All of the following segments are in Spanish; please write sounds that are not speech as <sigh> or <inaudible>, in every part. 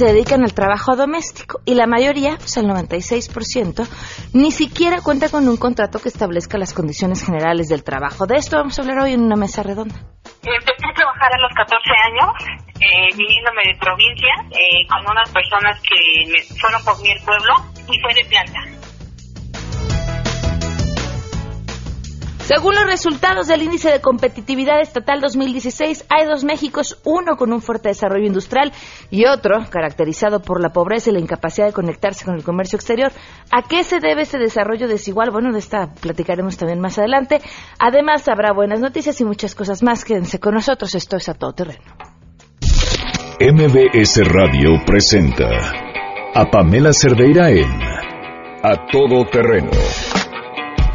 se dedican al trabajo doméstico y la mayoría, pues el 96%, ni siquiera cuenta con un contrato que establezca las condiciones generales del trabajo. De esto vamos a hablar hoy en una mesa redonda. Empecé a trabajar a los 14 años, eh, viniéndome de provincia, eh, con unas personas que fueron por mi pueblo y fue de planta. Según los resultados del Índice de Competitividad Estatal 2016, hay dos Méxicos, uno con un fuerte desarrollo industrial y otro caracterizado por la pobreza y la incapacidad de conectarse con el comercio exterior. ¿A qué se debe ese desarrollo desigual? Bueno, de esta platicaremos también más adelante. Además, habrá buenas noticias y muchas cosas más. Quédense con nosotros. Esto es A Todo Terreno. MBS Radio presenta a Pamela Cerdeira en A Todo Terreno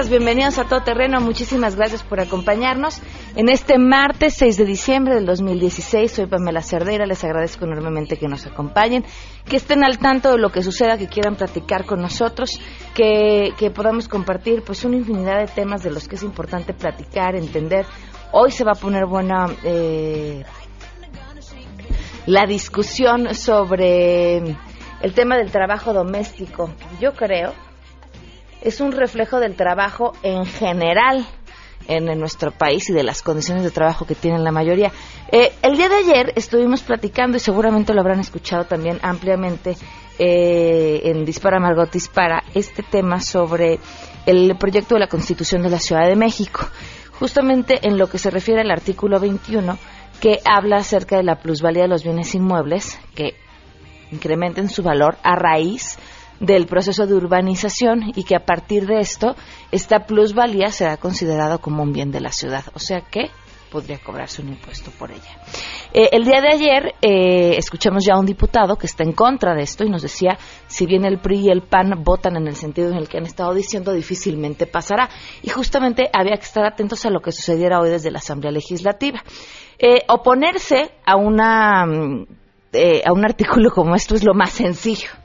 Días, bienvenidos a Todo Terreno, muchísimas gracias por acompañarnos en este martes 6 de diciembre del 2016. Soy Pamela Cerdeira, les agradezco enormemente que nos acompañen, que estén al tanto de lo que suceda, que quieran platicar con nosotros, que, podamos compartir pues una infinidad de temas de los que es importante platicar, entender. Hoy se va a poner buena eh, la discusión sobre el tema del trabajo doméstico. Yo creo es un reflejo del trabajo en general en, nuestro país y de las condiciones de trabajo que tienen la mayoría. Eh, el día de ayer estuvimos platicando y seguramente lo habrán escuchado también ampliamente eh, en Dispara Margot Dispara este tema sobre el proyecto de la Constitución de la Ciudad de México, justamente en lo que se refiere al artículo 21 que habla acerca de la plusvalía de los bienes inmuebles que incrementen su valor a raíz del proceso de urbanización y que a partir de esto esta plusvalía será considerado como un bien de la ciudad, o sea que podría cobrarse un impuesto por ella. Eh, el día de ayer eh, escuchamos ya a un diputado que está en contra de esto y nos decía, si bien el PRI y el PAN votan en el sentido en el que han estado diciendo, difícilmente pasará. Y justamente había que estar atentos a lo que sucediera hoy desde la Asamblea Legislativa. Eh, oponerse a, una, mm, a un artículo como esto es lo más sencillo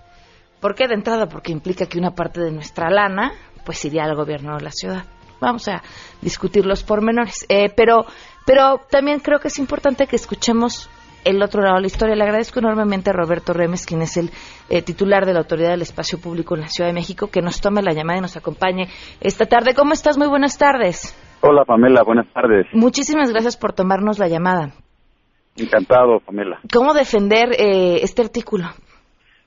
¿Por qué de entrada? Porque implica que una parte de nuestra lana pues iría al gobierno de la ciudad. Vamos a discutir los pormenores. Eh, pero, pero también creo que es importante que escuchemos el otro lado de la historia. Le agradezco enormemente a Roberto Remes, quien es el eh, titular de la Autoridad del Espacio Público en la Ciudad de México, que nos tome la llamada y nos acompañe esta tarde. ¿Cómo estás? Muy buenas tardes. Hola, Pamela. Buenas tardes. Muchísimas gracias por tomarnos la llamada. Encantado, Pamela. ¿Cómo defender eh, este artículo?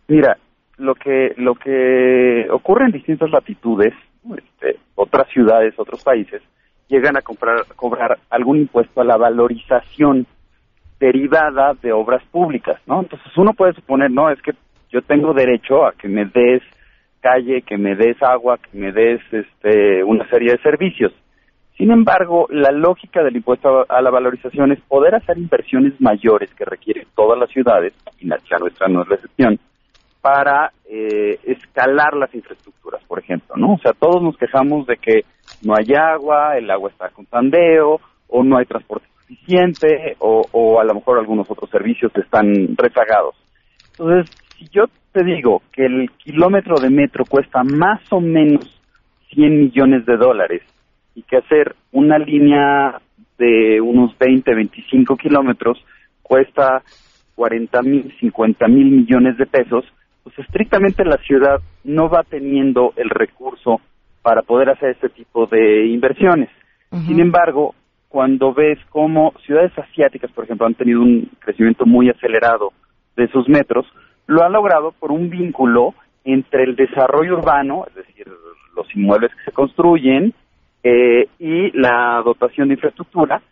Mira, lo que lo que ocurre en distintas latitudes, este, otras ciudades, otros países, llegan a comprar, cobrar algún impuesto a la valorización derivada de obras públicas, ¿no? Entonces uno puede suponer, no, es que yo tengo derecho a que me des calle, que me des agua, que me des este, una serie de servicios. Sin embargo, la lógica del impuesto a la valorización es poder hacer inversiones mayores que requieren todas las ciudades, y la nuestra no es la excepción, para eh, escalar las infraestructuras, por ejemplo, ¿no? O sea, todos nos quejamos de que no hay agua, el agua está con tandeo, o no hay transporte suficiente, o, o a lo mejor algunos otros servicios están rezagados. Entonces, si yo te digo que el kilómetro de metro cuesta más o menos 100 millones de dólares y que hacer una línea de unos 20, 25 kilómetros cuesta 40 mil, 50 mil millones de pesos, pues estrictamente la ciudad no va teniendo el recurso para poder hacer este tipo de inversiones. Sin embargo, cuando ves cómo ciudades asiáticas, por ejemplo, han tenido un crecimiento muy acelerado de sus metros, lo han logrado por un vínculo entre el desarrollo urbano, es decir, los inmuebles que se construyen, eh, y la dotación de infraestructura,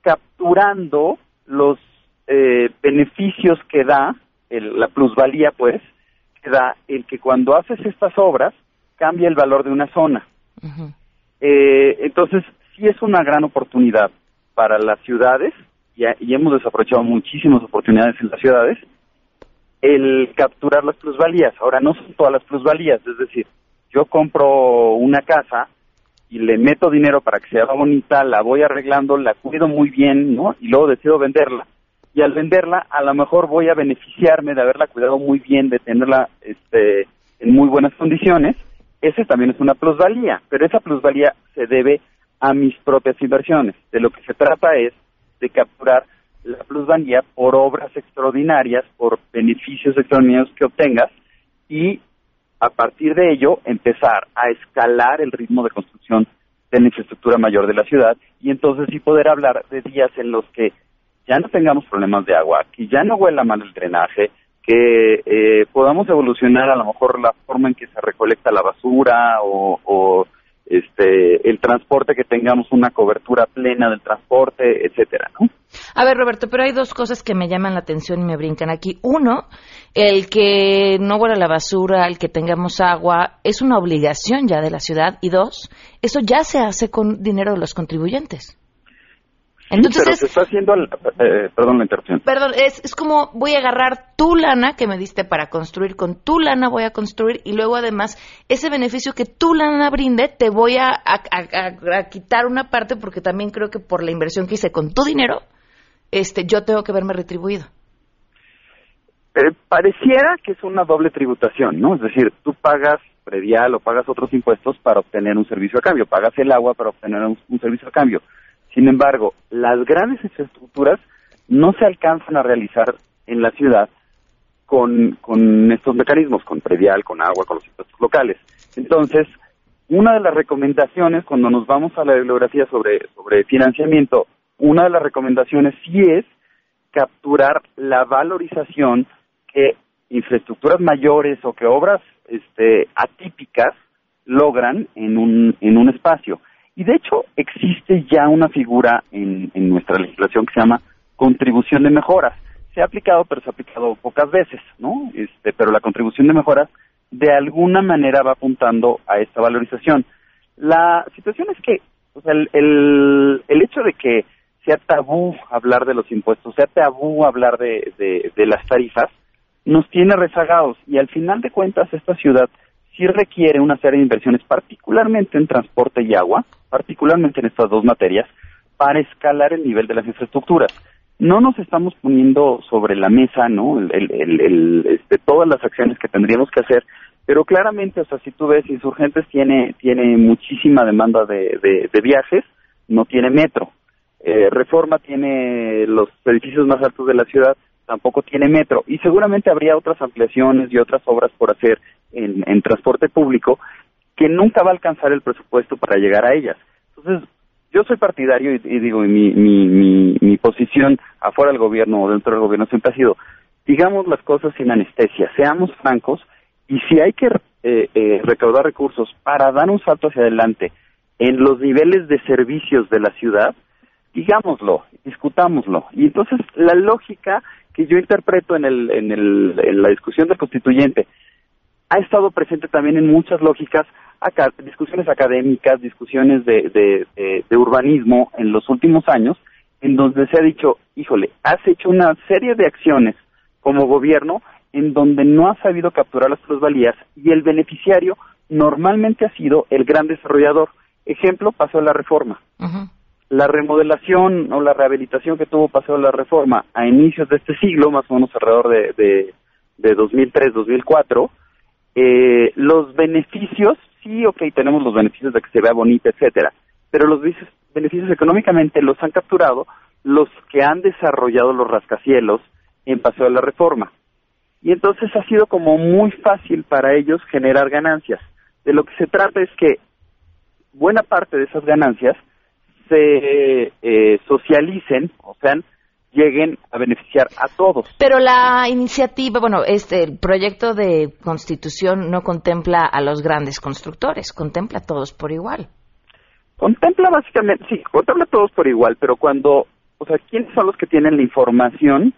capturando los eh, beneficios que da, la plusvalía, pues, que da el que cuando haces estas obras cambia el valor de una zona. eh, entonces, sí es una gran oportunidad para las ciudades, y, y hemos desaprovechado muchísimas oportunidades en las ciudades, el capturar las plusvalías. Ahora, no son todas las plusvalías, es decir, yo compro una casa y le meto dinero para que sea bonita, la voy arreglando, la cuido muy bien, ¿no? Y luego decido venderla. Y al venderla, a lo mejor voy a beneficiarme de haberla cuidado muy bien, de tenerla este, en muy buenas condiciones. Ese también es una plusvalía, pero esa plusvalía se debe a mis propias inversiones. De lo que se trata es de capturar la plusvalía por obras extraordinarias, por beneficios extraordinarios que obtengas y a partir de ello empezar a escalar el ritmo de construcción de la infraestructura mayor de la ciudad y entonces sí poder hablar de días en los que ya no tengamos problemas de agua, que ya no huela mal el drenaje, que eh, podamos evolucionar a lo mejor la forma en que se recolecta la basura o, este el transporte que tengamos una cobertura plena del transporte, etcétera, ¿no? A ver, Roberto, pero hay dos cosas que me llaman la atención y me brincan aquí. Uno, el que no huela la basura, el que tengamos agua, es una obligación ya de la ciudad. Y dos, eso ya se hace con dinero de los contribuyentes. Entonces, pero se está haciendo, eh, perdón la interrupción. Perdón, es, es como voy a agarrar tu lana que me diste para construir, con tu lana voy a construir y luego además ese beneficio que tu lana brinde te voy a, a, quitar una parte porque también creo que por la inversión que hice con tu dinero, este, yo tengo que verme retribuido. Eh, pareciera que es una doble tributación, ¿no? Es decir, tú pagas predial o pagas otros impuestos para obtener un servicio a cambio, pagas el agua para obtener un servicio a cambio sin embargo, las grandes infraestructuras no se alcanzan a realizar en la ciudad con, con estos mecanismos, con predial, con agua, con los impuestos locales. Entonces, una de las recomendaciones, cuando nos vamos a la bibliografía sobre, sobre financiamiento, una de las recomendaciones sí es capturar la valorización que infraestructuras mayores o que obras este, atípicas logran en un, en un espacio. Y de hecho existe ya una figura en, nuestra legislación que se llama contribución de mejoras. Se ha aplicado, pero se ha aplicado pocas veces, ¿no? Este, pero la contribución de mejoras de alguna manera va apuntando a esta valorización. La situación es que o sea, el, el, el hecho de que sea tabú hablar de los impuestos, sea tabú hablar de, de las tarifas, nos tiene rezagados y al final de cuentas esta ciudad sí requiere una serie de inversiones, particularmente en transporte y agua, particularmente en estas dos materias, para escalar el nivel de las infraestructuras. No nos estamos poniendo sobre la mesa, ¿no? El, este, todas las acciones que tendríamos que hacer, pero claramente, o sea, si tú ves, Insurgentes tiene, tiene muchísima demanda de, de, viajes, no tiene metro. Eh, Reforma tiene los edificios más altos de la ciudad, tampoco tiene metro. Y seguramente habría otras ampliaciones y otras obras por hacer en, transporte público que nunca va a alcanzar el presupuesto para llegar a ellas. Entonces, yo soy partidario y, digo, mi, mi, mi, mi, posición afuera del gobierno o dentro del gobierno siempre ha sido, digamos las cosas sin anestesia, seamos francos y si hay que eh, eh, recaudar recursos para dar un salto hacia adelante en los niveles de servicios de la ciudad, digámoslo, discutámoslo. Y entonces la lógica que yo interpreto en, el, en, el, en la discusión del constituyente ha estado presente también en muchas lógicas, acá, discusiones académicas, discusiones de, de, de, urbanismo en los últimos años, en donde se ha dicho, híjole, has hecho una serie de acciones como gobierno en donde no has sabido capturar las plusvalías y el beneficiario normalmente ha sido el gran desarrollador. Ejemplo, pasó la reforma. La remodelación o la rehabilitación que tuvo Paseo de la Reforma a inicios de este siglo, más o menos alrededor de, de, de 2003-2004, eh, los beneficios, sí, ok, tenemos los beneficios de que se vea bonita, etcétera, pero los beneficios económicamente los han capturado los que han desarrollado los rascacielos en Paseo de la Reforma. Y entonces ha sido como muy fácil para ellos generar ganancias. de lo que se trata es que buena parte de esas ganancias se eh, socialicen, o sea, lleguen a beneficiar a todos. Pero la iniciativa, bueno, este el proyecto de constitución no contempla a los grandes constructores, contempla a todos por igual. Contempla básicamente, sí, contempla a todos por igual, pero cuando, o sea, ¿quiénes son los que tienen la información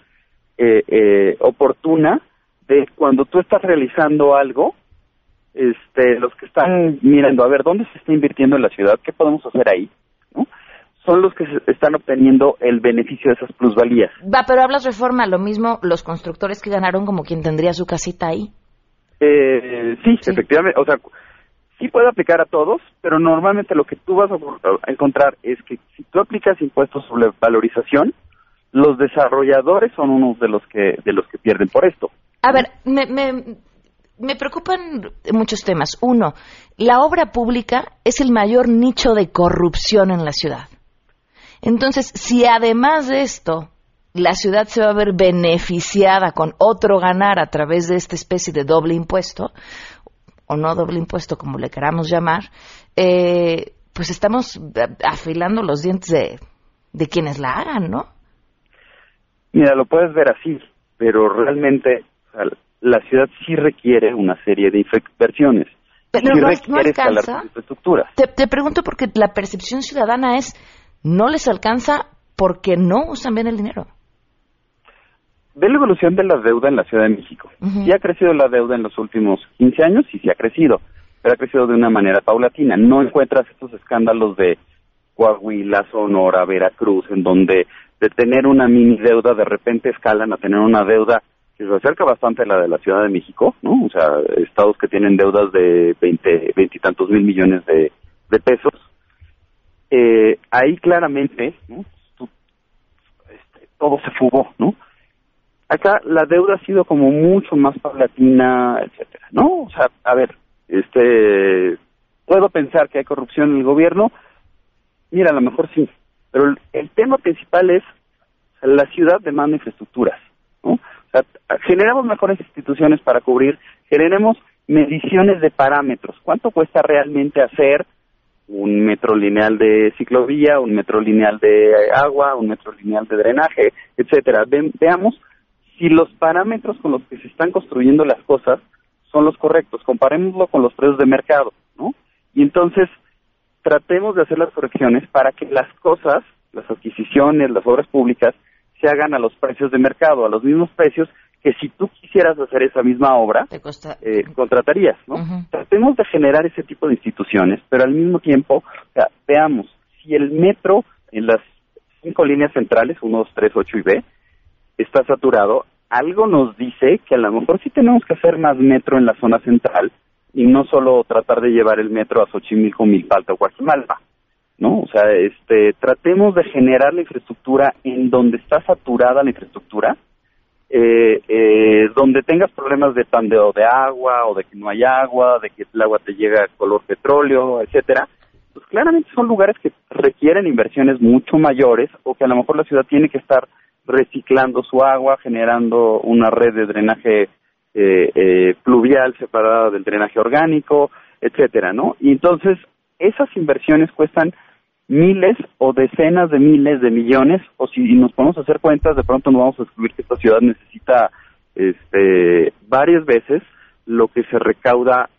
eh, eh, oportuna de cuando tú estás realizando algo? Este, los que están mirando, a ver, ¿dónde se está invirtiendo en la ciudad? ¿Qué podemos hacer ahí? Son los que están obteniendo el beneficio de esas plusvalías. Va, pero hablas reforma, lo mismo los constructores que ganaron como quien tendría su casita ahí. Eh, sí, Sí. efectivamente, o sea, sí puede aplicar a todos, pero normalmente lo que tú vas a a encontrar es que si tú aplicas impuestos sobre valorización, los desarrolladores son unos de los que de los que pierden por esto. A ver, me, me, me preocupan muchos temas. Uno, la obra pública es el mayor nicho de corrupción en la ciudad. Entonces, si además de esto la ciudad se va a ver beneficiada con otro ganar a través de esta especie de doble impuesto, o no doble impuesto, como le queramos llamar, eh, pues estamos afilando los dientes de, de quienes la hagan, ¿no? Mira, lo puedes ver así, pero realmente o sea, la ciudad sí requiere una serie de inversiones. Pero sí no- requiere alcanza. te pregunto porque la percepción ciudadana es no les alcanza porque no usan bien el dinero. Ve la evolución de la deuda en la Ciudad de México. Sí ha crecido la deuda en los últimos 15 años y sí ha crecido, pero ha crecido de una manera paulatina. No encuentras estos escándalos de Coahuila, Sonora, Veracruz, en donde de tener una mini deuda de repente escalan a tener una deuda que se acerca bastante a la de la Ciudad de México, ¿no? O sea, estados que tienen deudas de 20, 20 y tantos mil millones de, de pesos. Eh, ahí claramente, ¿no? Este, todo se fugó, ¿no? Acá la deuda ha sido como mucho más paulatina, etcétera, ¿no? O sea, a ver, este, puedo pensar que hay corrupción en el gobierno, mira, a lo mejor sí, pero el, tema principal es la ciudad demanda infraestructuras, ¿no? Generamos mejores instituciones para cubrir, generemos mediciones de parámetros, ¿cuánto cuesta realmente hacer un metro lineal de ciclovía, un metro lineal de agua, un metro lineal de drenaje, etcétera? Ve- veamos si los parámetros con los que se están construyendo las cosas son los correctos, comparémoslo con los precios de mercado, ¿no? Y entonces tratemos de hacer las correcciones para que las cosas, las adquisiciones, las obras públicas, se hagan a los precios de mercado, a los mismos precios que si tú quisieras hacer esa misma obra, eh, contratarías, ¿no? Tratemos de generar ese tipo de instituciones, pero al mismo tiempo, o sea, veamos, si el metro en las cinco líneas centrales, 1, 2, 3, 8 y B, está saturado, algo nos dice que a lo mejor sí tenemos que hacer más metro en la zona central y no solo tratar de llevar el metro a Xochimilco, Milpalta o Guajimalpa, ¿no? O sea, este, tratemos de generar la infraestructura en donde está saturada la infraestructura, eh, eh, donde tengas problemas de pandeo de agua o de que no hay agua, de que el agua te llega color petróleo, etcétera, pues claramente son lugares que requieren inversiones mucho mayores o que a lo mejor la ciudad tiene que estar reciclando su agua, generando una red de drenaje eh, eh, pluvial separada del drenaje orgánico, etcétera, ¿no? Y entonces esas inversiones cuestan miles o decenas de miles de millones, o si nos ponemos a hacer cuentas, de pronto nos vamos a descubrir que esta ciudad necesita este, varias veces lo que se recauda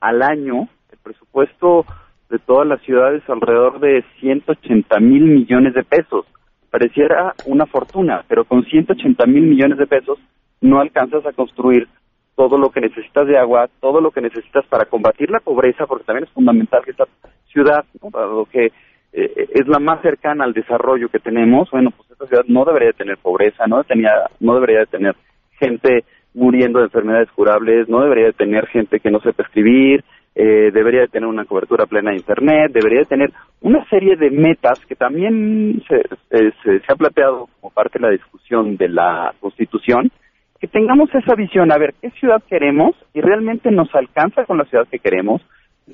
al año. El presupuesto de todas las ciudades alrededor de 180 mil millones de pesos. Pareciera una fortuna, pero con 180 mil millones de pesos no alcanzas a construir todo lo que necesitas de agua, todo lo que necesitas para combatir la pobreza, porque también es fundamental que esta ciudad, dado que eh, es la más cercana al desarrollo que tenemos, bueno, pues esta ciudad no debería de tener pobreza, no, tenía, no debería de tener gente muriendo de enfermedades curables, no debería de tener gente que no sepa escribir, eh, debería de tener una cobertura plena de Internet, debería de tener una serie de metas que también se, se, se, se ha planteado como parte de la discusión de la Constitución, que tengamos esa visión, a ver, ¿qué ciudad queremos? Y realmente nos alcanza con la ciudad que queremos.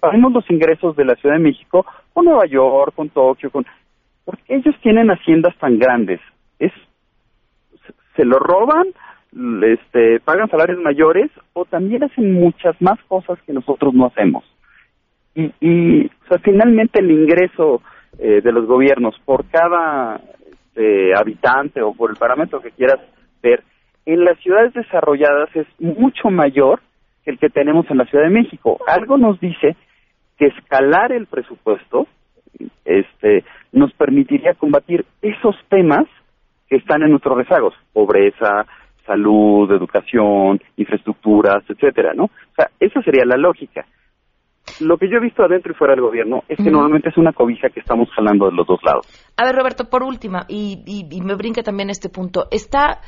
Pagamos los ingresos de la Ciudad de México con Nueva York, con Tokio, con... porque ellos tienen haciendas tan grandes. Es se lo roban, este, pagan salarios mayores o también hacen muchas más cosas que nosotros no hacemos. Y, y finalmente el ingreso eh, de los gobiernos por cada este, habitante o por el parámetro que quieras ver, en las ciudades desarrolladas es mucho mayor que el que tenemos en la Ciudad de México. Algo nos dice que escalar el presupuesto este, nos permitiría combatir esos temas que están en nuestros rezagos, pobreza, salud, educación, infraestructuras, etcétera, ¿no? O sea, esa sería la lógica. Lo que yo he visto adentro y fuera del gobierno es que normalmente es una cobija que estamos jalando de los dos lados. A ver, Roberto, por última, y, y, me brinca también este punto, está,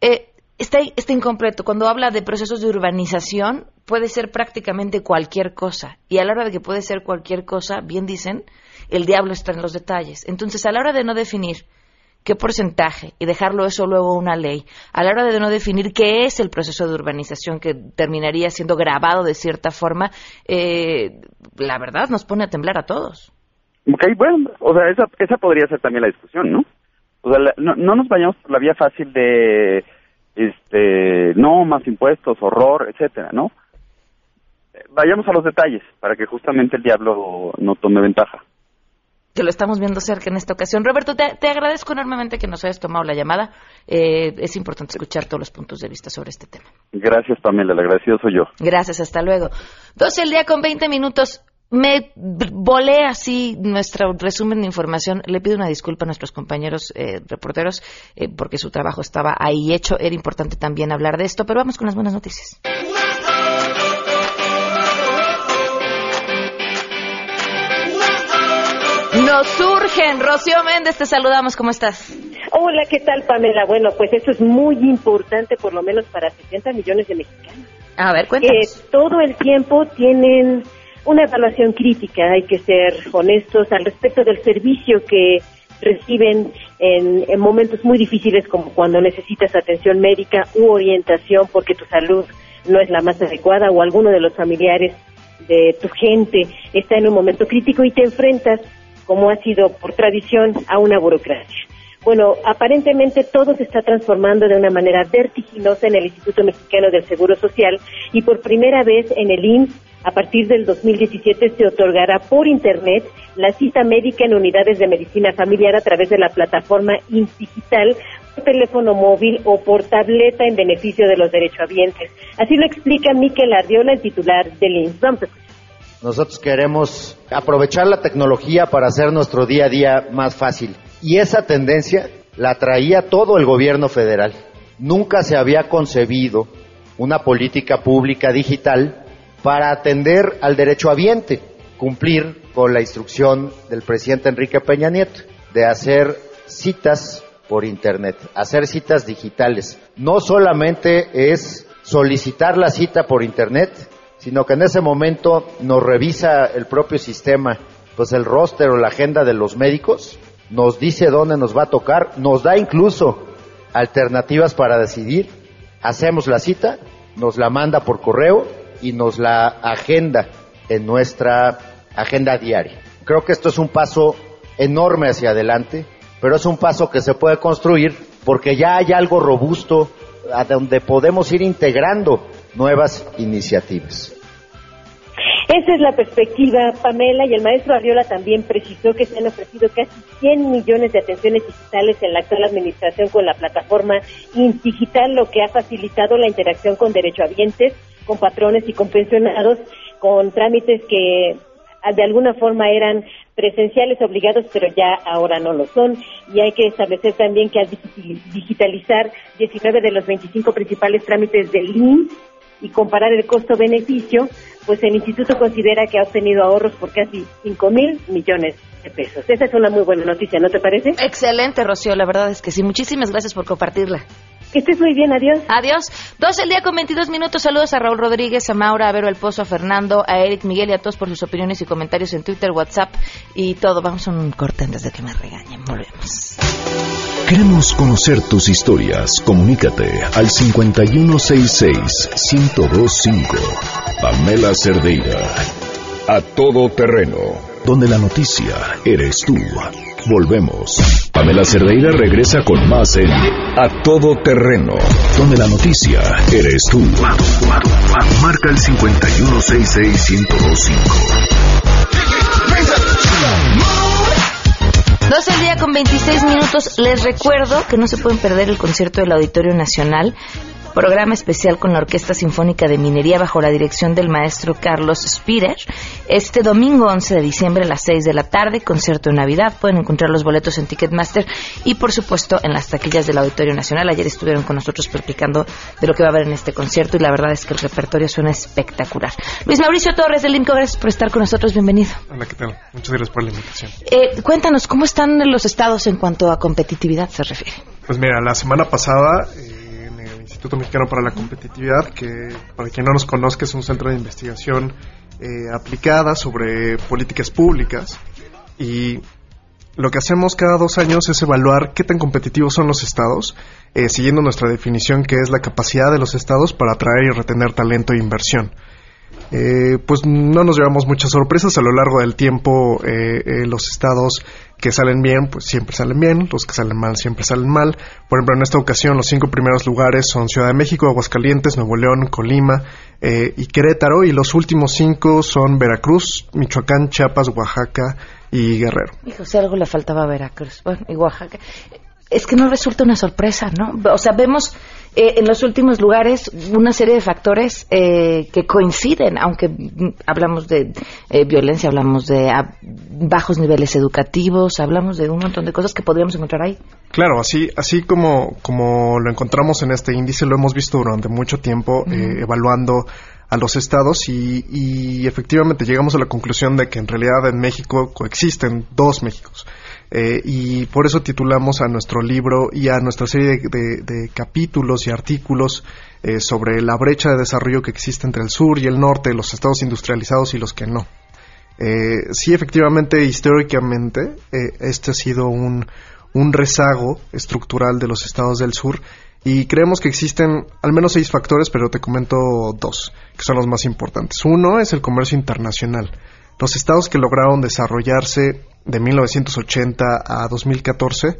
eh, está, incompleto. Cuando habla de procesos de urbanización, puede ser prácticamente cualquier cosa. Y a la hora de que puede ser cualquier cosa, bien dicen, el diablo está en los detalles. Entonces, a la hora de no definir qué porcentaje y dejarlo eso luego una ley, a la hora de no definir qué es el proceso de urbanización que terminaría siendo grabado de cierta forma, eh, la verdad nos pone a temblar a todos. Ok, bueno, o sea, esa, esa podría ser también la discusión, ¿no? O sea, no, no nos vayamos por la vía fácil de, este, no, más impuestos, horror, etcétera, ¿no? Vayamos a los detalles para que justamente el diablo no tome ventaja que lo estamos viendo cerca en esta ocasión. Roberto, te, agradezco enormemente que nos hayas tomado la llamada. Eh, es importante escuchar todos los puntos de vista sobre este tema. Gracias, Pamela. El agradecido soy yo. Gracias, hasta luego. 12 el día con 20 minutos. Me volé así nuestro resumen de información. Le pido una disculpa a nuestros compañeros eh, reporteros eh, porque su trabajo estaba ahí hecho. Era importante también hablar de esto, pero vamos con las buenas noticias. Nos surgen. Rocío Méndez, te saludamos. ¿Cómo estás? Hola, ¿qué tal, Pamela? Bueno, pues eso es muy importante, por lo menos para 60 millones de mexicanos. A ver, cuéntanos. Eh, todo el tiempo tienen una evaluación crítica, hay que ser honestos al respecto del servicio que reciben en, en, momentos muy difíciles como cuando necesitas atención médica u orientación porque tu salud no es la más adecuada o alguno de los familiares de tu gente está en un momento crítico y te enfrentas como ha sido por tradición, a una burocracia. Bueno, aparentemente todo se está transformando de una manera vertiginosa en el Instituto Mexicano del Seguro Social y por primera vez en el IMSS, a partir del 2017, se otorgará por Internet la cita médica en unidades de medicina familiar a través de la plataforma Digital, por teléfono móvil o por tableta en beneficio de los derechohabientes. Así lo explica Miquel Ardiola, el titular del a nosotros queremos aprovechar la tecnología para hacer nuestro día a día más fácil. Y esa tendencia la traía todo el gobierno federal. Nunca se había concebido una política pública digital para atender al derecho habiente, cumplir con la instrucción del presidente Enrique Peña Nieto de hacer citas por Internet, hacer citas digitales. No solamente es solicitar la cita por Internet, sino que en ese momento nos revisa el propio sistema, pues el roster o la agenda de los médicos, nos dice dónde nos va a tocar, nos da incluso alternativas para decidir, hacemos la cita, nos la manda por correo y nos la agenda en nuestra agenda diaria. Creo que esto es un paso enorme hacia adelante, pero es un paso que se puede construir porque ya hay algo robusto a donde podemos ir integrando nuevas iniciativas. Esa es la perspectiva, Pamela, y el maestro Arriola también precisó que se han ofrecido casi 100 millones de atenciones digitales en la actual administración con la plataforma Digital, lo que ha facilitado la interacción con derechohabientes, con patrones y con pensionados, con trámites que de alguna forma eran presenciales obligados, pero ya ahora no lo son. Y hay que establecer también que al digitalizar 19 de los 25 principales trámites del INS y comparar el costo-beneficio, pues el instituto considera que ha obtenido ahorros por casi 5 mil millones de pesos. Esa es una muy buena noticia, ¿no te parece? Excelente, Rocío, la verdad es que sí. Muchísimas gracias por compartirla. Que estés muy bien, adiós. Adiós. Dos el día con 22 minutos. Saludos a Raúl Rodríguez, a Maura, a Vero El Pozo, a Fernando, a Eric Miguel y a todos por sus opiniones y comentarios en Twitter, WhatsApp y todo. Vamos a un corte antes de que me regañen. Volvemos. Queremos conocer tus historias. Comunícate al 5166-1025. Pamela Cerdeira. A todo terreno. Donde la noticia eres tú. Volvemos. Pamela Cerdeira regresa con más en A Todo Terreno, donde la noticia eres tú. Marca el 5166125. 12 al día con 26 minutos. Les recuerdo que no se pueden perder el concierto del Auditorio Nacional programa especial con la Orquesta Sinfónica de Minería bajo la dirección del maestro Carlos Spirer. Este domingo 11 de diciembre a las 6 de la tarde, concierto de Navidad. Pueden encontrar los boletos en Ticketmaster y, por supuesto, en las taquillas del Auditorio Nacional. Ayer estuvieron con nosotros platicando de lo que va a haber en este concierto y la verdad es que el repertorio suena espectacular. Luis Mauricio Torres del INCO, gracias por estar con nosotros. Bienvenido. Hola, ¿qué tal? Muchas gracias por la invitación. Eh, cuéntanos, ¿cómo están los estados en cuanto a competitividad se refiere? Pues mira, la semana pasada... Eh, Instituto Mexicano para la Competitividad, que para quien no nos conozca es un centro de investigación eh, aplicada sobre políticas públicas y lo que hacemos cada dos años es evaluar qué tan competitivos son los estados, eh, siguiendo nuestra definición que es la capacidad de los estados para atraer y retener talento e inversión. Eh, pues no nos llevamos muchas sorpresas a lo largo del tiempo. Eh, eh, los estados que salen bien, pues siempre salen bien. Los que salen mal, siempre salen mal. Por ejemplo, en esta ocasión los cinco primeros lugares son Ciudad de México, Aguascalientes, Nuevo León, Colima y Querétaro. Y los últimos cinco son Veracruz, Michoacán, Chiapas, Oaxaca y Guerrero. Hijo, si algo le faltaba a Veracruz bueno, y Oaxaca. Es que no resulta una sorpresa, ¿no? O sea, vemos eh, en los últimos lugares una serie de factores eh, que coinciden, aunque hablamos de eh, violencia, hablamos de ah, bajos niveles educativos, hablamos de un montón de cosas que podríamos encontrar ahí. Claro, así, así como, como lo encontramos en este índice, lo hemos visto durante mucho tiempo evaluando a los estados y, y, efectivamente llegamos a la conclusión de que en realidad en México coexisten dos Méxicos. Eh, y por eso titulamos a nuestro libro y a nuestra serie de, capítulos y artículos eh, sobre la brecha de desarrollo que existe entre el sur y el norte, los estados industrializados y los que no. Eh, sí, efectivamente, históricamente, este ha sido un, un rezago estructural de los estados del sur y creemos que existen al menos seis factores, pero te comento dos, que son los más importantes. Uno es el comercio internacional. Los estados que lograron desarrollarse de 1980 a 2014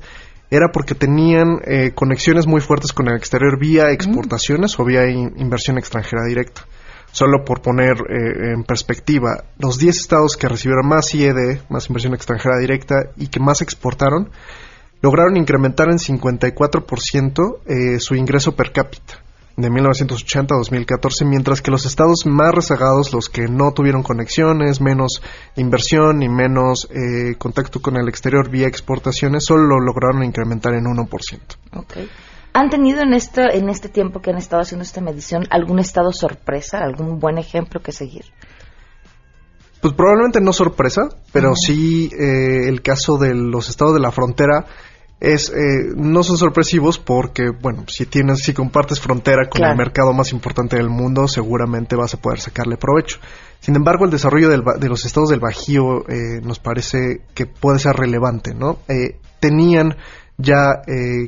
era porque tenían eh, conexiones muy fuertes con el exterior vía exportaciones o vía inversión extranjera directa. Solo por poner eh, en perspectiva, los 10 estados que recibieron más IED, más inversión extranjera directa, y que más exportaron, lograron incrementar en 54% eh, su ingreso per cápita de 1980 a 2014, mientras que los estados más rezagados, los que no tuvieron conexiones, menos inversión y menos eh, contacto con el exterior vía exportaciones, solo lo lograron incrementar en 1%. Okay. ¿Han tenido en, esto, en este tiempo que han estado haciendo esta medición algún estado sorpresa, algún buen ejemplo que seguir? Pues probablemente no sorpresa, pero sí eh, el caso de los estados de la frontera es eh, no son sorpresivos porque bueno si tienes si compartes frontera con el mercado más importante del mundo seguramente vas a poder sacarle provecho. Sin embargo el desarrollo de los estados del Bajío eh, nos parece que puede ser relevante no eh, tenían ya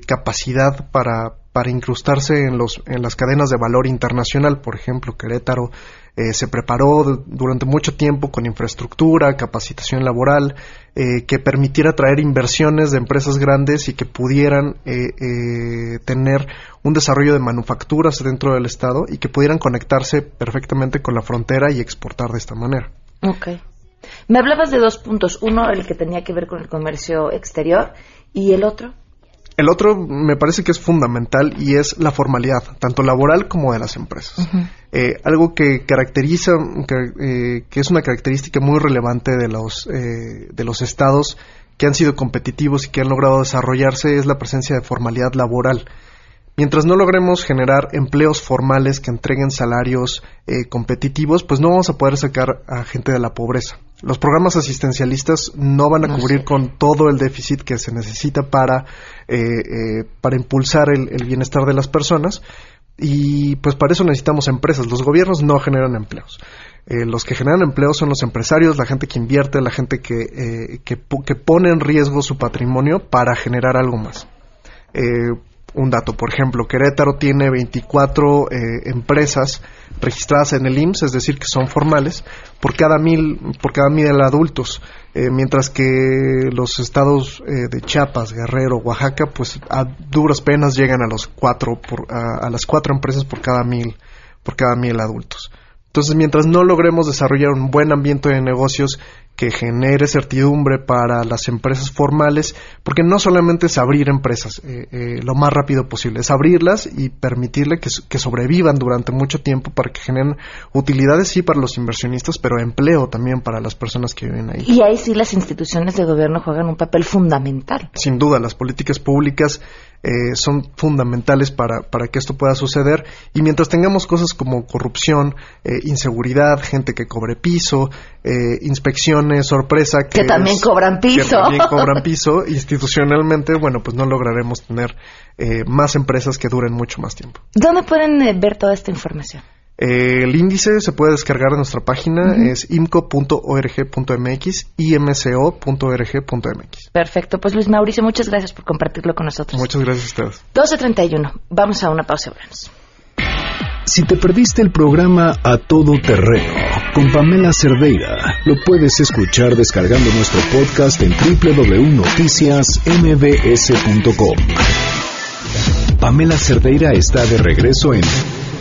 capacidad para para incrustarse en los en las cadenas de valor internacional por ejemplo Querétaro eh, se preparó durante mucho tiempo con infraestructura, capacitación laboral, eh, que permitiera traer inversiones de empresas grandes y que pudieran eh, tener un desarrollo de manufacturas dentro del Estado y que pudieran conectarse perfectamente con la frontera y exportar de esta manera. Ok. Me hablabas de dos puntos. Uno, el que tenía que ver con el comercio exterior y el otro. El otro me parece que es fundamental y es la formalidad, tanto laboral como de las empresas. Eh, algo que caracteriza, eh, que, es una característica muy relevante de los, eh, de los estados que han sido competitivos y que han logrado desarrollarse es la presencia de formalidad laboral. Mientras no logremos generar empleos formales que entreguen salarios eh, competitivos, pues no vamos a poder sacar a gente de la pobreza. Los programas asistencialistas no van a cubrir con todo el déficit que se necesita para, eh, eh, para impulsar el, bienestar de las personas y pues para eso necesitamos empresas. Los gobiernos no generan empleos. los que generan empleos son los empresarios, la gente que invierte, la gente que, que, que, pone en riesgo su patrimonio para generar algo más un dato. Por ejemplo, Querétaro tiene 24 eh, empresas registradas en el IMSS, es decir, que son formales, por cada mil, por cada mil adultos, eh, mientras que los estados eh, de Chiapas, Guerrero, Oaxaca, pues a duras penas llegan a los cuatro, por, a, a las cuatro empresas por cada mil, por cada mil adultos. Entonces, mientras no logremos desarrollar un buen ambiente de negocios que genere certidumbre para las empresas formales, porque no solamente es abrir empresas eh, eh, lo más rápido posible, es abrirlas y permitirle que, que, sobrevivan durante mucho tiempo para que generen utilidades sí para los inversionistas, pero empleo también para las personas que viven ahí. Y ahí sí las instituciones de gobierno juegan un papel fundamental. Sin duda, las políticas públicas eh, son fundamentales para, para, que esto pueda suceder. Y mientras tengamos cosas como corrupción, eh, inseguridad, gente que cobre piso, eh, inspecciones, sorpresa. Que, que también es, cobran piso. Que también cobran <laughs> piso, institucionalmente, bueno, pues no lograremos tener eh, más empresas que duren mucho más tiempo. ¿Dónde pueden ver toda esta información? Eh, el índice se puede descargar en nuestra página, uh -huh. es imco.org.mx, imco.org.mx. Perfecto, pues Luis Mauricio, muchas gracias por compartirlo con nosotros. Muchas gracias a ustedes. 12.31, vamos a una pausa, volvemos. Si te perdiste el programa A Todo Terreno con Pamela Cerdeira, lo puedes escuchar descargando nuestro podcast en www.noticiasmbs.com. Pamela Cerdeira está de regreso en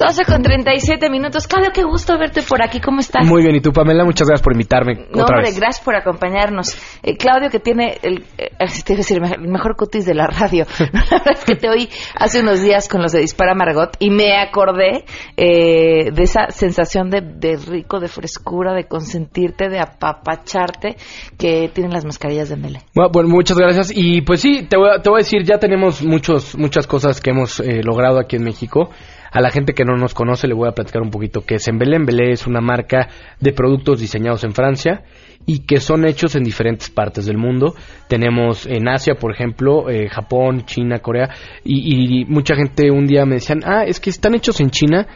12 con 37 minutos. Claudio, qué gusto verte por aquí. ¿Cómo estás? Muy bien. ¿Y tú, Pamela? Muchas gracias por invitarme no, otra hombre, vez. gracias por acompañarnos. Eh, Claudio, que tiene el, eh, decir, el mejor cutis de la radio. <laughs> <laughs> la verdad es que te oí hace unos días con los de Dispara Margot y me acordé eh, de esa sensación de, de, rico, de frescura, de consentirte, de apapacharte que tienen las mascarillas de Mele. Bueno, bueno, muchas gracias. Y pues sí, te voy a, te voy a decir, ya tenemos muchos, muchas cosas que hemos eh, logrado aquí en México. A la gente que no nos conoce le voy a platicar un poquito qué es Embelé. Embelé es una marca de productos diseñados en Francia y que son hechos en diferentes partes del mundo. Tenemos en Asia, por ejemplo, eh, Japón, China, Corea, y, y, mucha gente un día me decían, ah, es que están hechos en China.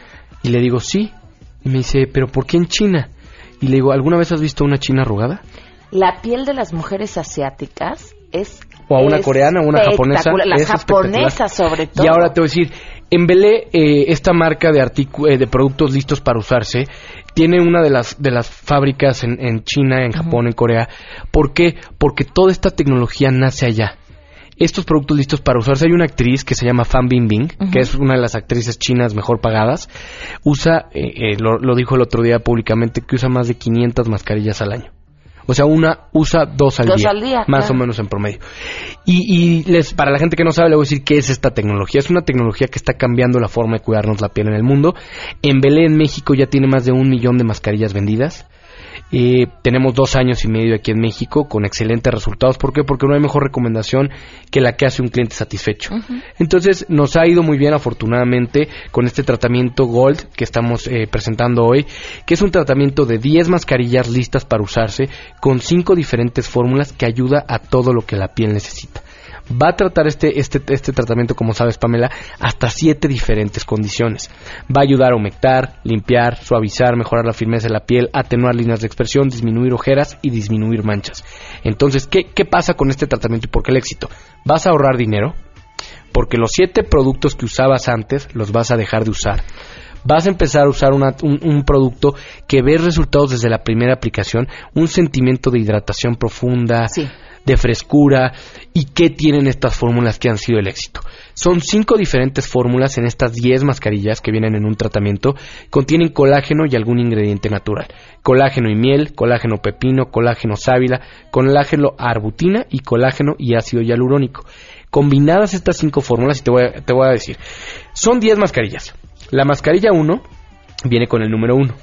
Y le digo, sí. Y me dice, pero ¿por qué en China? Y le digo, ¿alguna vez has visto una china arrugada? La piel de las mujeres asiáticas es o a una coreana o una japonesa. Las japonesas sobre todo. Y ahora te voy a decir, en Belé, eh, esta marca de, eh, de productos listos para usarse tiene una de las, de las fábricas en, en China, en Japón, uh -huh. en Corea. ¿Por qué? Porque toda esta tecnología nace allá. Estos productos listos para usarse, hay una actriz que se llama Fan Bingbing, uh -huh. que es una de las actrices chinas mejor pagadas, usa, eh, lo, lo dijo el otro día públicamente, que usa más de 500 mascarillas al año. O sea, una usa dos al dos día. Al día más claro. o menos en promedio. Y, y les, para la gente que no sabe, le voy a decir qué es esta tecnología. Es una tecnología que está cambiando la forma de cuidarnos la piel en el mundo. En Belén, México, ya tiene más de un millón de mascarillas vendidas. Eh, tenemos dos años y medio aquí en México con excelentes resultados. ¿Por qué? Porque no hay mejor recomendación que la que hace un cliente satisfecho. Uh -huh. Entonces, nos ha ido muy bien, afortunadamente, con este tratamiento Gold que estamos eh, presentando hoy, que es un tratamiento de 10 mascarillas listas para usarse con 5 diferentes fórmulas que ayuda a todo lo que la piel necesita va a tratar este, este, este tratamiento, como sabes, Pamela, hasta siete diferentes condiciones. Va a ayudar a humectar, limpiar, suavizar, mejorar la firmeza de la piel, atenuar líneas de expresión, disminuir ojeras y disminuir manchas. Entonces, ¿qué, qué pasa con este tratamiento y por qué el éxito? Vas a ahorrar dinero, porque los siete productos que usabas antes los vas a dejar de usar vas a empezar a usar una, un, un, producto que ves resultados desde la primera aplicación, un sentimiento de hidratación profunda, sí. De frescura y qué tienen estas fórmulas que han sido el éxito. Son cinco diferentes fórmulas en estas 10 mascarillas que vienen en un tratamiento. Contienen colágeno y algún ingrediente natural. Colágeno y miel, colágeno pepino, colágeno sábila, colágeno arbutina y colágeno y ácido hialurónico. Combinadas estas cinco fórmulas, y te voy a, te voy a decir, son 10 mascarillas. La mascarilla 1 viene con el número 1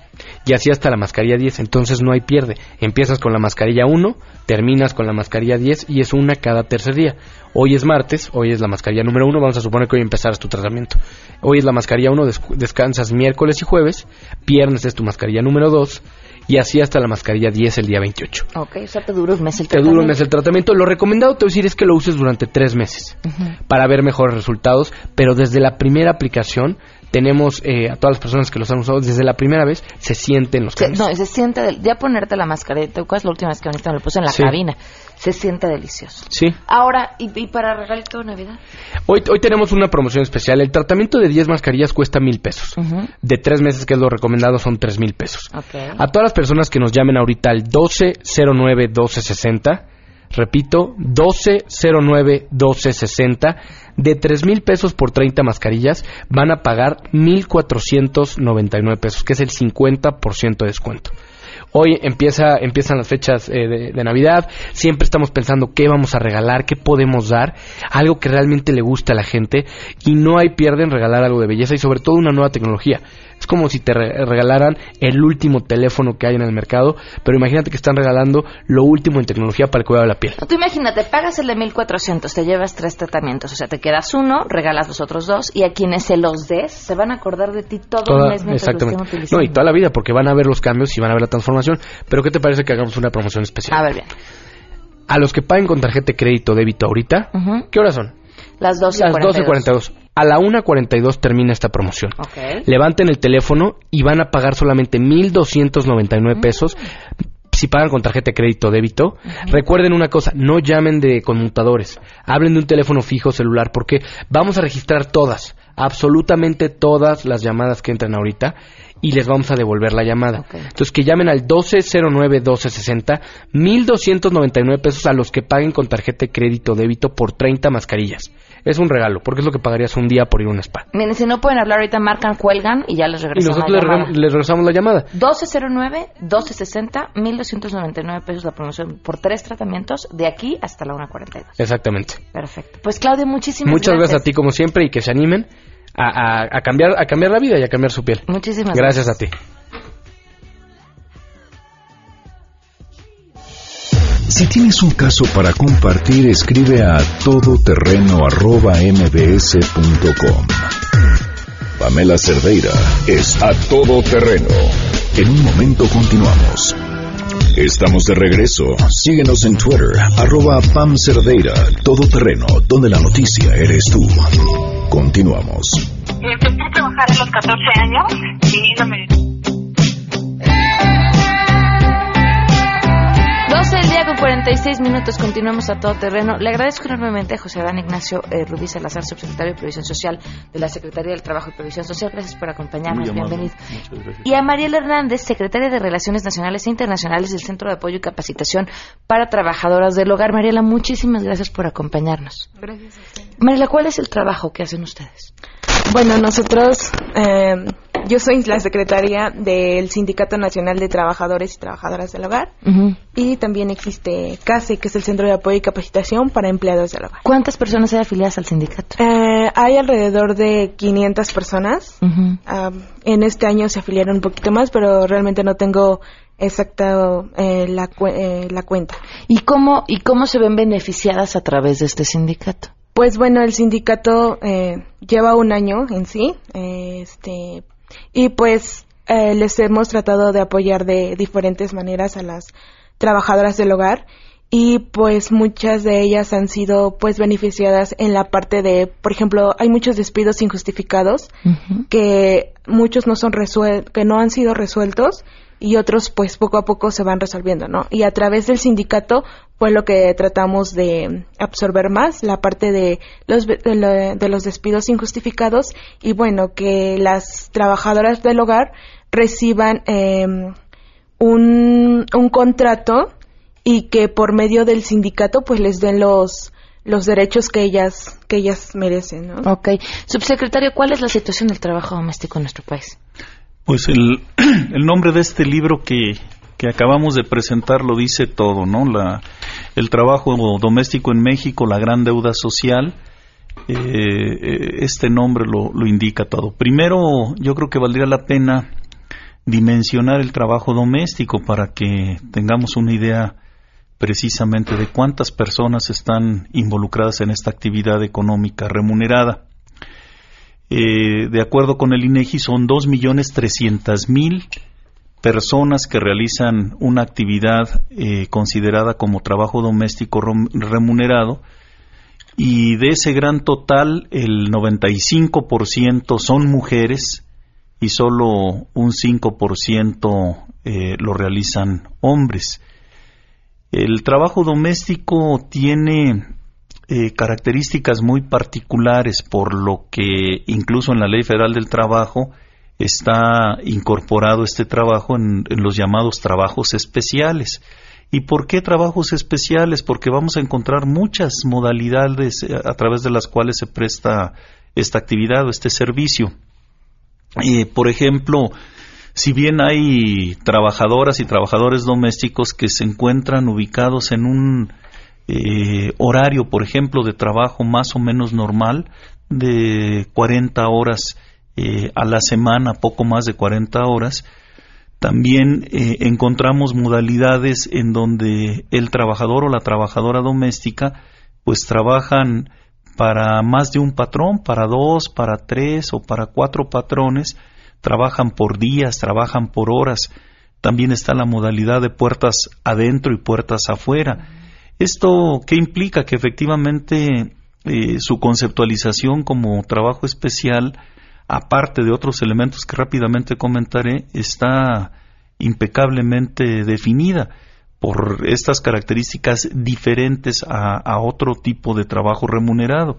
y así hasta la mascarilla 10, entonces no hay pierde. Empiezas con la mascarilla 1, terminas con la mascarilla 10 y es una cada tercer día. Hoy es martes, hoy es la mascarilla número 1, vamos a suponer que hoy empezarás tu tratamiento. Hoy es la mascarilla 1, des descansas miércoles y jueves, viernes es tu mascarilla número 2 y así hasta la mascarilla 10 el día 28. Ok, o sea, te dura un mes el tratamiento. Te dura un mes el tratamiento. Lo recomendado te voy a decir es que lo uses durante tres meses uh -huh. para ver mejores resultados, pero desde la primera aplicación tenemos eh, a todas las personas que los han usado desde la primera vez, se sienten los Se- cambios. no, se siente, del- ya ponerte la mascareta, ¿cuál es la última vez que ahorita me lo puse en la Sí. cabina? Se siente delicioso. Sí. Ahora, ¿y, y para regalito de Navidad? Hoy, hoy tenemos una promoción especial. El tratamiento de 10 mascarillas cuesta mil pesos. Ujú. De tres meses, que es lo recomendado, son tres mil pesos. Ok. A todas las personas que nos llamen ahorita al 1209-1260, repito, 1209-1260, de tres mil pesos por 30 mascarillas, van a pagar 1,499 pesos, que es el 50% de descuento. Hoy empieza, empiezan las fechas eh, de, Navidad, siempre estamos pensando qué vamos a regalar, qué podemos dar, algo que realmente le guste a la gente. Y no hay pierde en regalar algo de belleza y sobre todo una nueva tecnología. Es como si te re- regalaran el último teléfono que hay en el mercado, pero imagínate que están regalando lo último en tecnología para el cuidado de la piel. Tú imagínate, pagas el de 1400, te llevas tres tratamientos, o sea, te quedas uno, regalas los otros dos, y a quienes se los des, se van a acordar de ti todo Toda- el mes mientras lo estén exactamente. utilizando. No, y toda la vida, porque van a ver los cambios y van a ver la transformación. Pero ¿qué te parece que hagamos una promoción especial? A ver, bien. A los que paguen con tarjeta de crédito débito ahorita. ¿qué horas son? Las 12 y Las 12.42. A la 1.42 termina esta promoción. Levanten el teléfono y van a pagar solamente 1.299 pesos si pagan con tarjeta de crédito o débito. Recuerden una cosa, no llamen de conmutadores. Hablen de un teléfono fijo celular porque vamos a registrar todas, absolutamente todas las llamadas que entran ahorita y les vamos a devolver la llamada. Entonces que llamen al 1209-1260, 1.299 pesos a los que paguen con tarjeta de crédito o débito por 30 mascarillas. Es un regalo, porque es lo que pagarías un día por ir a un spa. Miren, si no pueden hablar ahorita, marcan, cuelgan y ya les Y regresamos nosotros la les, les regresamos la llamada. 1209-1260, 1299 pesos la promoción por tres tratamientos de aquí hasta la 1.42. Exactamente. Perfecto. Pues Claudia, muchísimas Muchas gracias. gracias a ti como siempre y que se animen a, a- a cambiar a cambiar la vida y a cambiar su piel. Muchísimas Gracias a ti. Si tienes un caso para compartir, escribe a todoterreno.mbs.com. Pamela Cerdeira es a todoterreno. En un momento continuamos. Estamos de regreso. Síguenos en Twitter, arroba Pam Cerdeira, todoterreno, donde la noticia eres tú. Continuamos. Empecé a trabajar a los 14 años, viniéndome 12 del día con 46 minutos, continuamos a todo terreno. Le agradezco enormemente a José Adán Ignacio eh, Rubí Salazar, subsecretario de Previsión Social de la Secretaría del Trabajo y Previsión Social. Gracias por acompañarnos, bienvenido. Y a Mariela Hernández, secretaria de Relaciones Nacionales e Internacionales del Centro de Apoyo y Capacitación para Trabajadoras del Hogar. Mariela, muchísimas gracias por acompañarnos. Gracias. Mariela, ¿cuál es el trabajo que hacen ustedes? Bueno, nosotros, eh, yo soy la secretaria del Sindicato Nacional de Trabajadores y Trabajadoras del Hogar y también existe CASE, que es el Centro de Apoyo y Capacitación para Empleados del Hogar. ¿Cuántas personas hay afiliadas al sindicato? Eh, hay alrededor de 500 personas. En este año se afiliaron un poquito más, pero realmente no tengo exacta eh, la, cu- eh, la cuenta. ¿Y cómo, ¿Y cómo se ven beneficiadas a través de este sindicato? Pues bueno, el sindicato eh, lleva un año en sí, eh, este, y pues eh, les hemos tratado de apoyar de diferentes maneras a las trabajadoras del hogar. Y pues muchas de ellas han sido pues beneficiadas en la parte de, por ejemplo, hay muchos despidos injustificados que muchos no son resuel que no han sido resueltos y otros pues poco a poco se van resolviendo, ¿no? Y a través del sindicato fue lo que tratamos de absorber más, la parte de los, de, de los despidos injustificados y bueno, que las trabajadoras del hogar reciban eh, un, un contrato y que por medio del sindicato pues les den los los derechos que ellas que ellas merecen, ¿no? Ok. Subsecretario, ¿cuál es la situación del trabajo doméstico en nuestro país? Pues <clears throat> el, nombre de este libro que, que acabamos de presentar lo dice todo, ¿no? La, el trabajo doméstico en México, la gran deuda social, eh, eh, este nombre lo, lo indica todo. Primero, yo creo que valdría la pena dimensionar el trabajo doméstico para que tengamos una idea precisamente de cuántas personas están involucradas en esta actividad económica remunerada. Eh, de acuerdo con el INEGI, son 2.300.000 personas que realizan una actividad eh, considerada como trabajo doméstico remunerado y de ese gran total el 95% son mujeres y solo un 5% eh, lo realizan hombres. El trabajo doméstico tiene eh, características muy particulares, por lo que incluso en la Ley Federal del Trabajo está incorporado este trabajo en los llamados trabajos especiales. ¿Y por qué trabajos especiales? Porque vamos a encontrar muchas modalidades eh, a través de las cuales se presta esta actividad o este servicio. por ejemplo, si bien hay trabajadoras y trabajadores domésticos que se encuentran ubicados en un eh, horario, por ejemplo, de trabajo más o menos normal, de 40 horas eh, a la semana, poco más de 40 horas, también eh, encontramos modalidades en donde el trabajador o la trabajadora doméstica pues trabajan para más de un patrón, para dos, para tres o para cuatro patrones, trabajan por días, trabajan por horas. También está la modalidad de puertas adentro y puertas afuera. ¿Esto qué implica? Que efectivamente eh, su conceptualización como trabajo especial aparte de otros elementos que rápidamente comentaré, está impecablemente definida por estas características diferentes a, otro tipo de trabajo remunerado.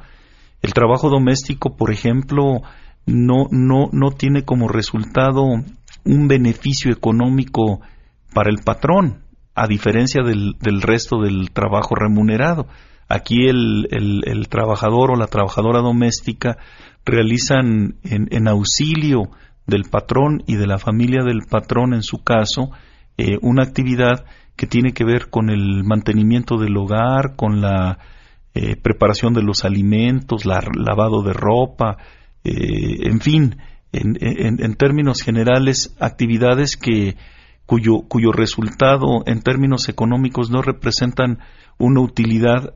El trabajo doméstico, por ejemplo, no, no, no tiene como resultado un beneficio económico para el patrón, a diferencia del, del resto del trabajo remunerado. Aquí el, el, trabajador o la trabajadora doméstica realizan en, auxilio del patrón y de la familia del patrón, en su caso, eh, una actividad que tiene que ver con el mantenimiento del hogar, con la eh, preparación de los alimentos, la, lavado de ropa, eh, en fin, en, en, términos generales, actividades que cuyo, cuyo resultado en términos económicos no representan una utilidad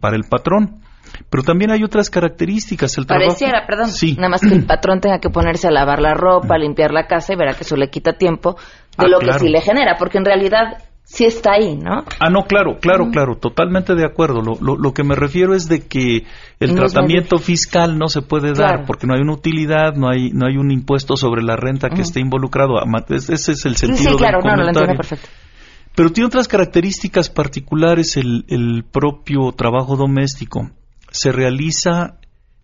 para el patrón. Pero también hay otras características. El Pareciera, perdón, nada más que el patrón tenga que ponerse a lavar la ropa, a limpiar la casa y verá que eso le quita tiempo de ah, lo que sí le genera, porque en realidad sí está ahí, ¿no? Ah, no, claro, claro, claro, totalmente de acuerdo. Lo, lo, que me refiero es de que el tratamiento fiscal no se puede dar porque no hay una utilidad, no hay no hay un impuesto sobre la renta que esté involucrado. Ese es el sentido sí, claro, no, no, lo entiendo perfecto. Pero tiene otras características particulares el, el propio trabajo doméstico se realiza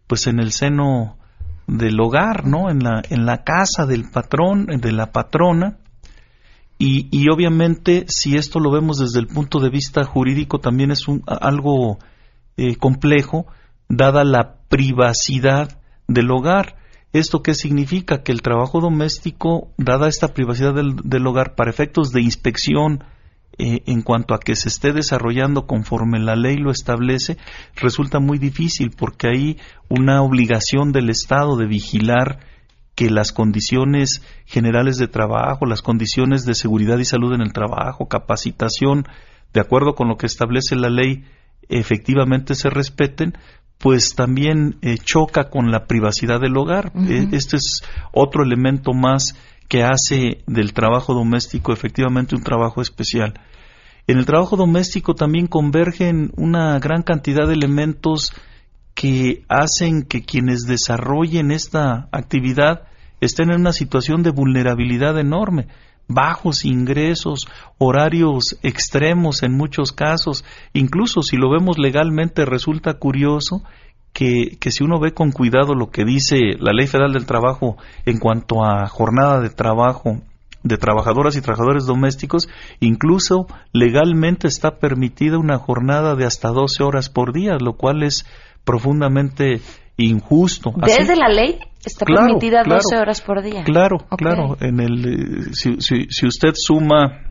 pues en el seno del hogar, ¿no? En la, en la casa del patrón, de la patrona. Y, obviamente, si esto lo vemos desde el punto de vista jurídico, también es un, algo eh, complejo, dada la privacidad del hogar. ¿Esto qué significa? Que el trabajo doméstico, dada esta privacidad del, del hogar, para efectos de inspección, eh, en cuanto a que se esté desarrollando conforme la ley lo establece, resulta muy difícil porque hay una obligación del Estado de vigilar que las condiciones generales de trabajo, las condiciones de seguridad y salud en el trabajo, capacitación, de acuerdo con lo que establece la ley, efectivamente se respeten, pues también eh, choca con la privacidad del hogar. Eh, este es otro elemento más que hace del trabajo doméstico efectivamente un trabajo especial. En el trabajo doméstico también convergen una gran cantidad de elementos que hacen que quienes desarrollen esta actividad estén en una situación de vulnerabilidad enorme, bajos ingresos, horarios extremos en muchos casos, incluso si lo vemos legalmente resulta curioso que, que, si uno ve con cuidado lo que dice la Ley Federal del Trabajo en cuanto a jornada de trabajo de trabajadoras y trabajadores domésticos, incluso legalmente está permitida una jornada de hasta 12 horas por día, lo cual es profundamente injusto. ¿Desde la ley está permitida 12 horas por día? Claro, claro. En el, eh, si, si, si usted suma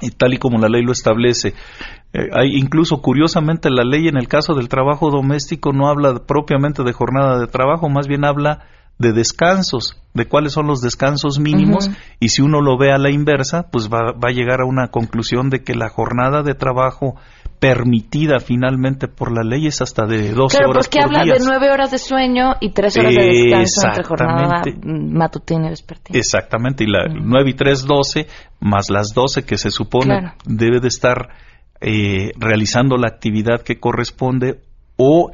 y tal y como la ley lo establece. Eh, hay incluso curiosamente la ley en el caso del trabajo doméstico no habla propiamente de jornada de trabajo, más bien habla de descansos, de cuáles son los descansos mínimos y si uno lo ve a la inversa, pues va, va, a llegar a una conclusión de que la jornada de trabajo permitida finalmente por la ley es hasta de 12 claro, horas porque habla de 9 horas de sueño y 3 horas de descanso entre jornada matutina y vespertina. Exactamente, y la 9 y 3, 12, más las 12 que se supone debe de estar eh, realizando la actividad que corresponde o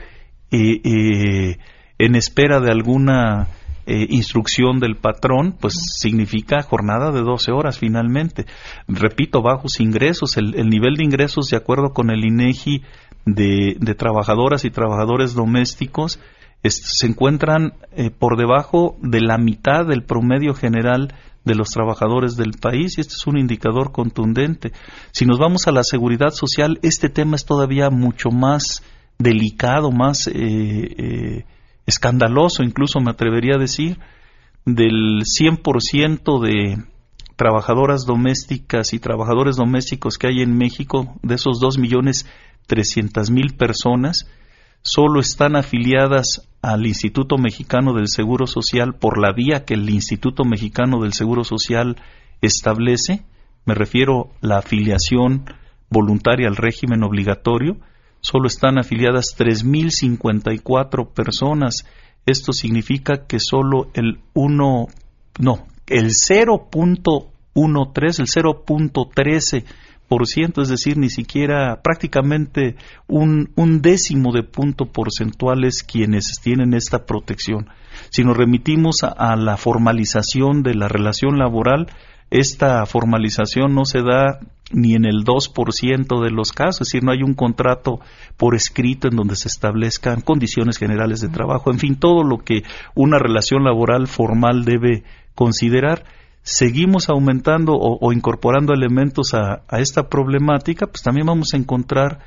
eh, eh, en espera de alguna eh, instrucción del patrón, pues significa jornada de 12 horas finalmente. Repito, bajos ingresos, el, nivel de ingresos de acuerdo con el INEGI de, de trabajadoras y trabajadores domésticos se encuentran eh, por debajo de la mitad del promedio general de los trabajadores del país y este es un indicador contundente. Si nos vamos a la seguridad social, este tema es todavía mucho más delicado, más eh, eh, escandaloso, incluso me atrevería a decir, del 100% de trabajadoras domésticas y trabajadores domésticos que hay en México, de esos dos millones trescientas mil personas, solo están afiliadas al Instituto Mexicano del Seguro Social por la vía que el Instituto Mexicano del Seguro Social establece, me refiero a la afiliación voluntaria al régimen obligatorio, solo están afiliadas 3.054 personas. Esto significa que solo el 1, no, el 0.13, el 0.13 es decir, ni siquiera prácticamente un, un décimo de punto porcentual es quienes tienen esta protección. Si nos remitimos a, la formalización de la relación laboral, esta formalización no se da ni en el 2% de los casos, es decir, no hay un contrato por escrito en donde se establezcan condiciones generales de trabajo, en fin, todo lo que una relación laboral formal debe considerar. Seguimos aumentando o, incorporando elementos a, esta problemática, pues también vamos a encontrar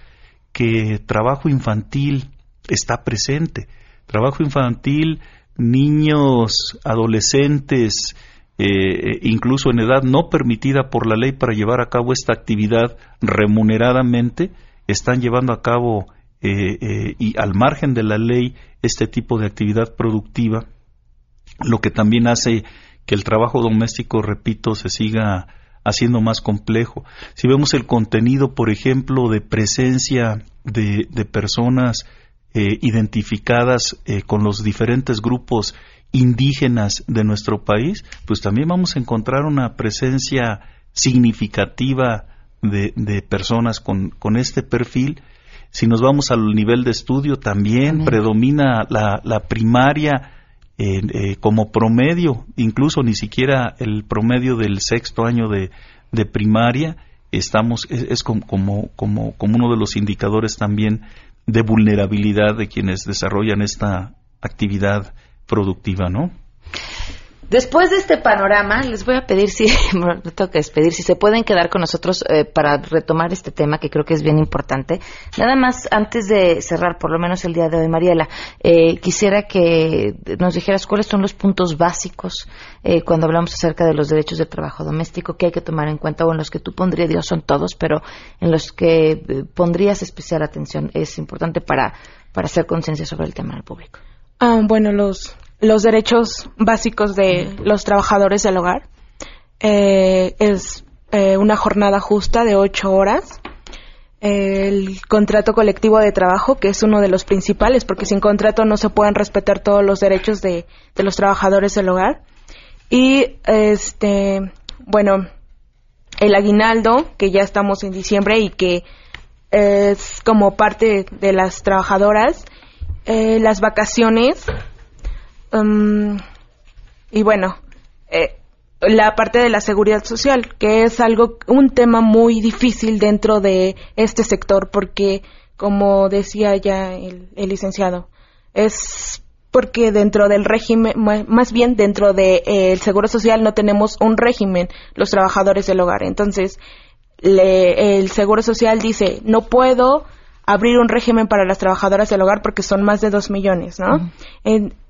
que trabajo infantil está presente. Trabajo infantil, niños, adolescentes, eh, eh, incluso en edad no permitida por la ley para llevar a cabo esta actividad remuneradamente, están llevando a cabo eh, y al margen de la ley este tipo de actividad productiva, lo que también hace que el trabajo doméstico, repito, se siga haciendo más complejo. Si vemos el contenido, por ejemplo, de presencia de, personas eh, identificadas eh, con los diferentes grupos indígenas de nuestro país, pues también vamos a encontrar una presencia significativa de, personas con, con, este perfil. Si nos vamos al nivel de estudio, también, predomina la, la primaria eh, como promedio, incluso ni siquiera el promedio del sexto año de, primaria, estamos, es, como, como, como, uno de los indicadores también de vulnerabilidad de quienes desarrollan esta actividad productiva, ¿no? Después de este panorama, les voy a pedir si, <laughs> bueno, tengo que despedir, si se pueden quedar con nosotros eh, para retomar este tema que creo que es bien importante. Nada más, antes de cerrar, por lo menos el día de hoy, Mariela, eh, quisiera que nos dijeras cuáles son los puntos básicos eh, cuando hablamos acerca de los derechos de trabajo doméstico que hay que tomar en cuenta o en los que tú pondrías, Dios son todos, pero en los que pondrías especial atención. Es importante para, para hacer conciencia sobre el tema al público. Ah, bueno, los los derechos básicos de los trabajadores del hogar. Eh, es eh, una jornada justa de ocho horas. El contrato colectivo de trabajo, que es uno de los principales, porque sin contrato no se pueden respetar todos los derechos de, de los trabajadores del hogar. Y, este, bueno, el aguinaldo, que ya estamos en diciembre y que es como parte de las trabajadoras, eh, las vacaciones, Um, y bueno, eh, la parte de la seguridad social, que es algo, un tema muy difícil dentro de este sector, porque, como decía ya el, licenciado, es porque dentro del régimen, más bien dentro del de, seguro social no tenemos un régimen los trabajadores del hogar. Entonces, el seguro social dice, no puedo abrir un régimen para las trabajadoras del hogar porque son más de dos millones, ¿no?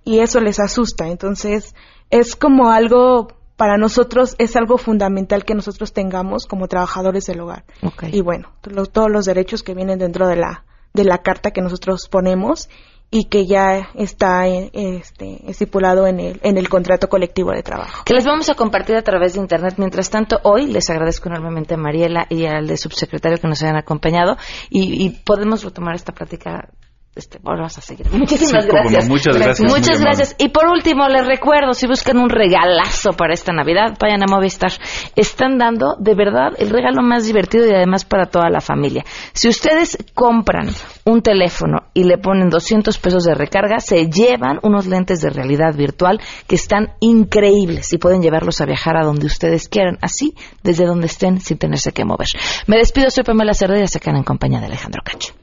y eso les asusta. Entonces, es como algo, para nosotros, es algo fundamental que nosotros tengamos como trabajadores del hogar. Y bueno, todos los derechos que vienen dentro de la, de la carta que nosotros ponemos y que ya está este, estipulado en el, contrato colectivo de trabajo. Que les vamos a compartir a través de Internet. Mientras tanto, hoy les agradezco enormemente a Mariela y al de subsecretario que nos hayan acompañado y, y podemos retomar esta plática este, vamos a seguir. <laughs> Muchísimas gracias. muchas gracias. Muchas gracias. Y por último, les recuerdo, si buscan un regalazo para esta Navidad, vayan a Movistar. Están dando, de verdad, el regalo más divertido y además para toda la familia. Si ustedes compran un teléfono y le ponen 200 pesos de recarga, se llevan unos lentes de realidad virtual que están increíbles y pueden llevarlos a viajar a donde ustedes quieran, así, desde donde estén, sin tenerse que mover. Me despido, soy Pamela Cerdeira, se quedan en compañía de Alejandro Cacho.